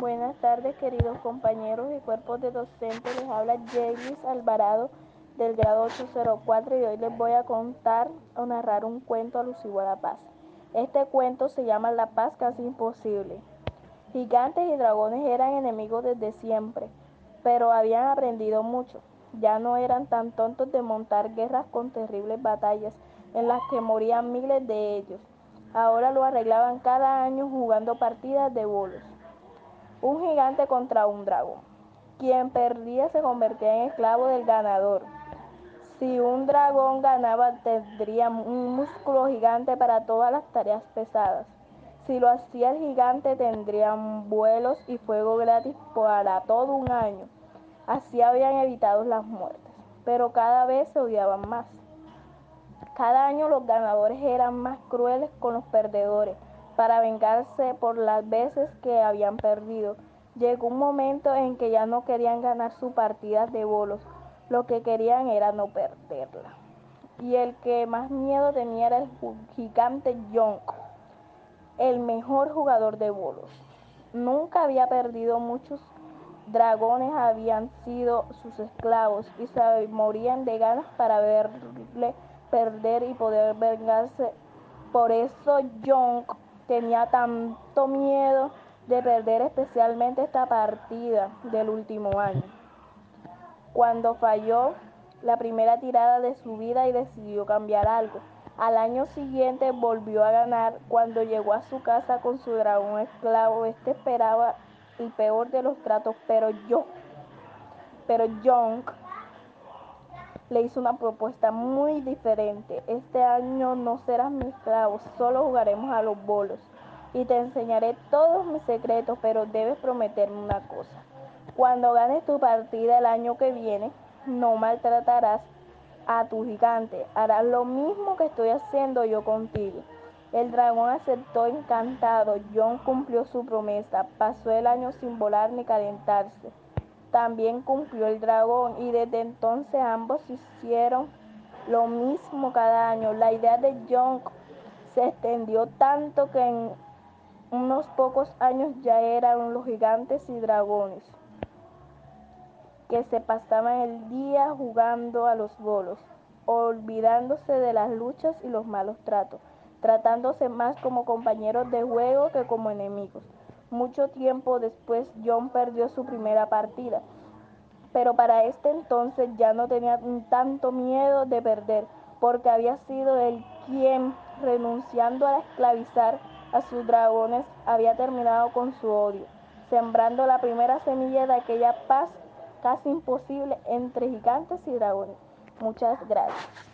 Buenas tardes, queridos compañeros y cuerpos de docentes. Les habla Jaylis Alvarado del grado 804 y hoy les voy a contar o narrar un cuento alusivo a la paz. Este cuento se llama La paz casi imposible. Gigantes y dragones eran enemigos desde siempre, pero habían aprendido mucho. Ya no eran tan tontos de montar guerras con terribles batallas en las que morían miles de ellos. Ahora lo arreglaban cada año jugando partidas de bolos un gigante contra un dragón. Quien perdía se convertía en esclavo del ganador. Si un dragón ganaba tendría un músculo gigante para todas las tareas pesadas. Si lo hacía el gigante tendrían vuelos y fuego gratis para todo un año. Así habían evitado las muertes, pero cada vez se odiaban más. Cada año los ganadores eran más crueles con los perdedores para vengarse por las veces que habían perdido. Llegó un momento en que ya no querían ganar su partida de bolos, lo que querían era no perderla. Y el que más miedo tenía era el gigante Yonk, el mejor jugador de bolos. Nunca había perdido muchos dragones habían sido sus esclavos y se morían de ganas para verle perder y poder vengarse. Por eso Yonk tenía tanto miedo de perder especialmente esta partida del último año. Cuando falló la primera tirada de su vida y decidió cambiar algo. Al año siguiente volvió a ganar. Cuando llegó a su casa con su dragón esclavo, este esperaba el peor de los tratos, pero yo, pero Jonk le hizo una propuesta muy diferente. Este año no serás mi esclavo, solo jugaremos a los bolos. Y te enseñaré todos mis secretos, pero debes prometerme una cosa. Cuando ganes tu partida el año que viene, no maltratarás a tu gigante. Harás lo mismo que estoy haciendo yo contigo. El dragón aceptó encantado. John cumplió su promesa. Pasó el año sin volar ni calentarse también cumplió el dragón y desde entonces ambos hicieron lo mismo cada año. La idea de John se extendió tanto que en unos pocos años ya eran los gigantes y dragones que se pasaban el día jugando a los bolos, olvidándose de las luchas y los malos tratos, tratándose más como compañeros de juego que como enemigos. Mucho tiempo después John perdió su primera partida, pero para este entonces ya no tenía tanto miedo de perder, porque había sido él quien, renunciando a esclavizar a sus dragones, había terminado con su odio, sembrando la primera semilla de aquella paz casi imposible entre gigantes y dragones. Muchas gracias.